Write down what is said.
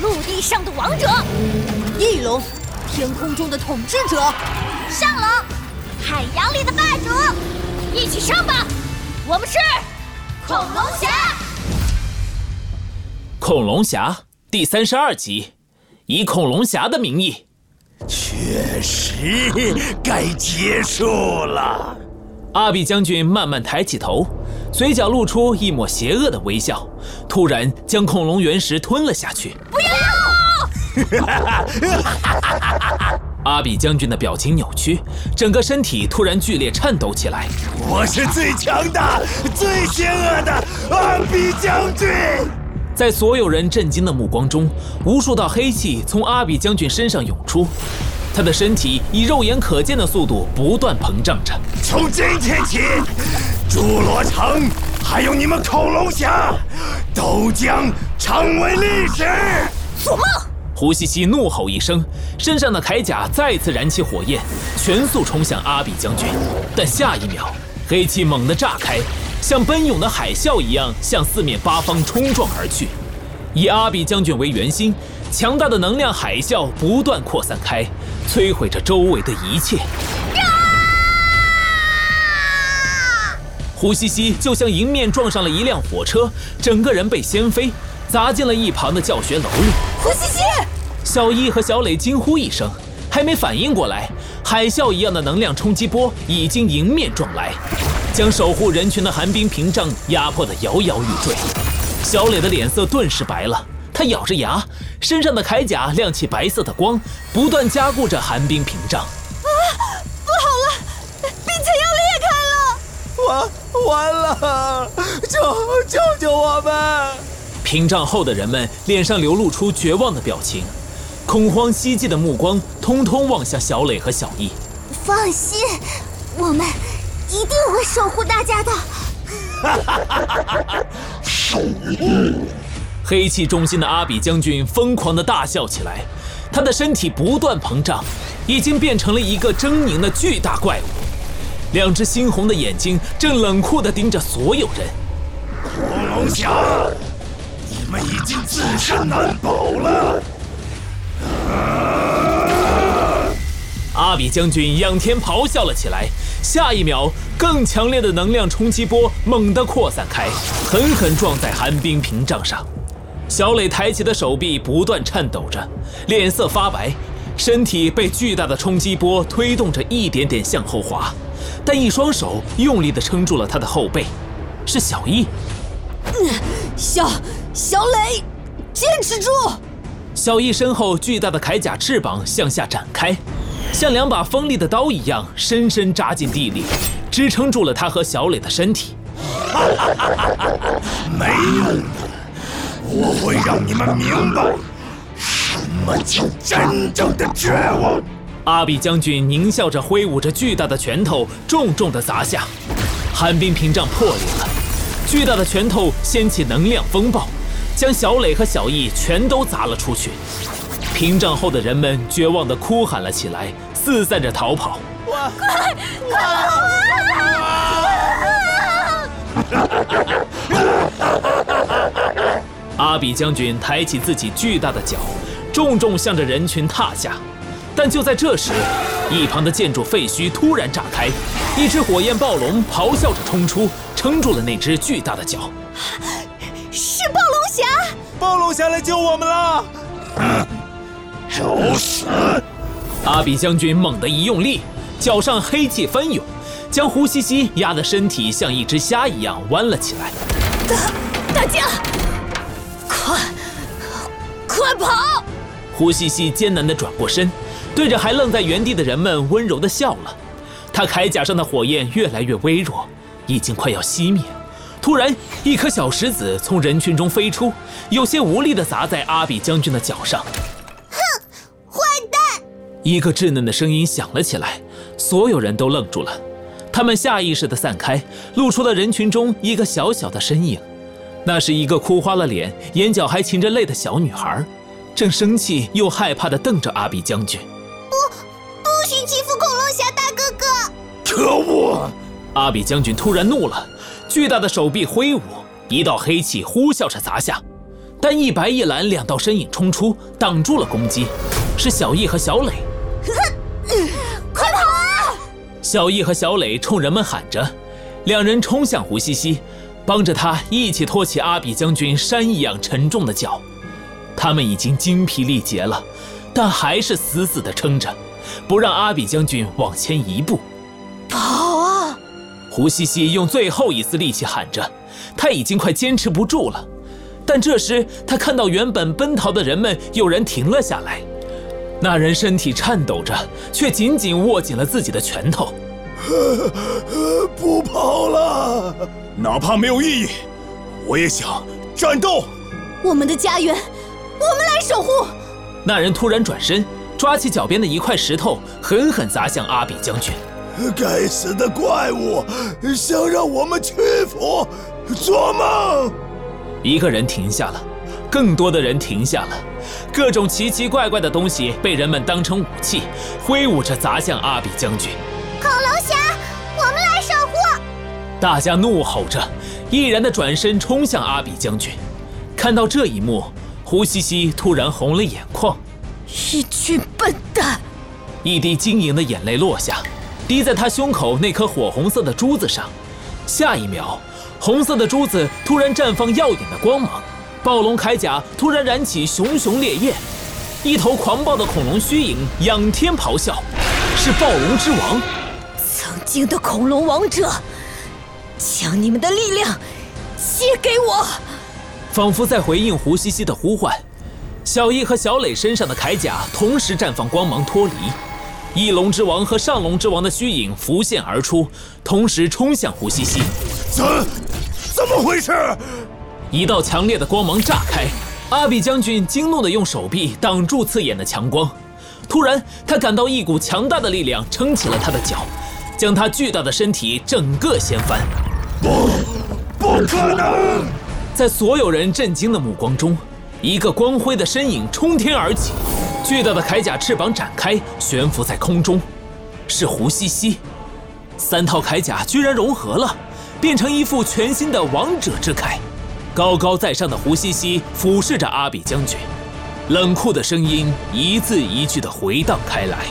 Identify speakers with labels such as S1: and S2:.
S1: 陆地上的王者；
S2: 翼龙，天空中的统治者；
S1: 上龙，海洋里的霸主。一起上吧！我们是恐龙侠。
S3: 恐龙侠第三十二集，以恐龙侠的名义，
S4: 确实该结束了。
S3: 阿比将军慢慢抬起头，嘴角露出一抹邪恶的微笑，突然将恐龙原石吞了下去。
S1: 不要！
S3: 阿比将军的表情扭曲，整个身体突然剧烈颤抖起来。
S4: 我是最强大、最邪恶的阿比将军！
S3: 在所有人震惊的目光中，无数道黑气从阿比将军身上涌出。他的身体以肉眼可见的速度不断膨胀着。
S4: 从今天起，侏罗城还有你们恐龙侠，都将成为历史。
S1: 做梦！
S3: 胡西西怒吼一声，身上的铠甲再次燃起火焰，全速冲向阿比将军。但下一秒，黑气猛地炸开，像奔涌的海啸一样向四面八方冲撞而去。以阿比将军为圆心，强大的能量海啸不断扩散开。摧毁着周围的一切。胡西西就像迎面撞上了一辆火车，整个人被掀飞，砸进了一旁的教学楼里。
S2: 胡西西！
S3: 小易和小磊惊呼一声，还没反应过来，海啸一样的能量冲击波已经迎面撞来，将守护人群的寒冰屏障压迫得摇摇欲坠。小磊的脸色顿时白了。他咬着牙，身上的铠甲亮起白色的光，不断加固着寒冰屏障。啊，
S2: 不好了，冰层要裂开
S5: 了！完完了！救救救我们！
S3: 屏障后的人们脸上流露出绝望的表情，恐慌希冀的目光通通望向小磊和小易。
S1: 放心，我们一定会守护大家的。哈哈哈哈哈哈！
S3: 守护。黑气中心的阿比将军疯狂的大笑起来，他的身体不断膨胀，已经变成了一个狰狞的巨大怪物，两只猩红的眼睛正冷酷地盯着所有人。
S4: 恐龙侠，你们已经自身难保了！
S3: 阿比将军仰天咆哮了起来，下一秒，更强烈的能量冲击波猛地扩散开，狠狠撞在寒冰屏障上。小磊抬起的手臂不断颤抖着，脸色发白，身体被巨大的冲击波推动着一点点向后滑，但一双手用力地撑住了他的后背。是小易。
S2: 小小磊，坚持住！
S3: 小易身后巨大的铠甲翅膀向下展开，像两把锋利的刀一样深深扎进地里，支撑住了他和小磊的身体。
S4: 没用的。我会让你们明白什么叫真正的绝望。
S3: 阿比将军狞笑着挥舞着巨大的拳头，重重的砸下，寒冰屏障破裂了。巨大的拳头掀起能量风暴，将小磊和小易全都砸了出去。屏障后的人们绝望的哭喊了起来，四散着逃跑。
S1: 快快
S3: 跑！阿比将军抬起自己巨大的脚，重重向着人群踏下。但就在这时，一旁的建筑废墟突然炸开，一只火焰暴龙咆哮着冲出，撑住了那只巨大的脚。
S1: 是暴龙侠！
S5: 暴龙侠来救我们了！
S4: 找死！
S3: 阿比将军猛地一用力，脚上黑气翻涌，将胡西西压得身体像一只虾一样弯了起来。
S1: 大大家！快，快跑！
S3: 胡西西艰难地转过身，对着还愣在原地的人们温柔地笑了。他铠甲上的火焰越来越微弱，已经快要熄灭。突然，一颗小石子从人群中飞出，有些无力地砸在阿比将军的脚上。
S1: 哼，坏蛋！
S3: 一个稚嫩的声音响了起来，所有人都愣住了，他们下意识地散开，露出了人群中一个小小的身影。那是一个哭花了脸、眼角还噙着泪的小女孩，正生气又害怕地瞪着阿比将军。
S1: 不，不许欺负恐龙侠大哥哥！
S4: 可恶！
S3: 阿比将军突然怒了，巨大的手臂挥舞，一道黑气呼啸着砸下。但一白一蓝两道身影冲出，挡住了攻击，是小易和小磊。
S1: 快跑啊！
S3: 小易和小磊冲人们喊着，两人冲向胡西西，帮着他一起托起阿比将军山一样沉重的脚。他们已经精疲力竭了，但还是死死地撑着，不让阿比将军往前一步。胡西西用最后一丝力气喊着，他已经快坚持不住了。但这时，他看到原本奔逃的人们，有人停了下来。那人身体颤抖着，却紧紧握紧了自己的拳头。
S4: 不跑了，哪怕没有意义，我也想战斗。
S2: 我们的家园，我们来守护。
S3: 那人突然转身，抓起脚边的一块石头，狠狠砸向阿比将军。
S4: 该死的怪物，想让我们屈服？做梦！
S3: 一个人停下了，更多的人停下了。各种奇奇怪怪的东西被人们当成武器，挥舞着砸向阿比将军。
S1: 恐龙侠，我们来守护！
S3: 大家怒吼着，毅然的转身冲向阿比将军。看到这一幕，胡西西突然红了眼眶。
S2: 一群笨蛋！
S3: 一滴晶莹的眼泪落下，滴在他胸口那颗火红色的珠子上。下一秒，红色的珠子突然绽放耀眼的光芒。暴龙铠甲突然燃起熊熊烈焰，一头狂暴的恐龙虚影仰天咆哮，是暴龙之王，
S2: 曾经的恐龙王者，将你们的力量借给我，
S3: 仿佛在回应胡西西的呼唤。小易和小磊身上的铠甲同时绽放光芒脱离，翼龙之王和上龙之王的虚影浮现而出，同时冲向胡西西。
S4: 怎怎么回事？
S3: 一道强烈的光芒炸开，阿比将军惊怒地用手臂挡住刺眼的强光。突然，他感到一股强大的力量撑起了他的脚，将他巨大的身体整个掀翻。
S4: 不，不可能！
S3: 在所有人震惊的目光中，一个光辉的身影冲天而起，巨大的铠甲翅膀展开，悬浮在空中，是胡西西。三套铠甲居然融合了，变成一副全新的王者之铠。高高在上的胡西西俯视着阿比将军，冷酷的声音一字一句的回荡开来。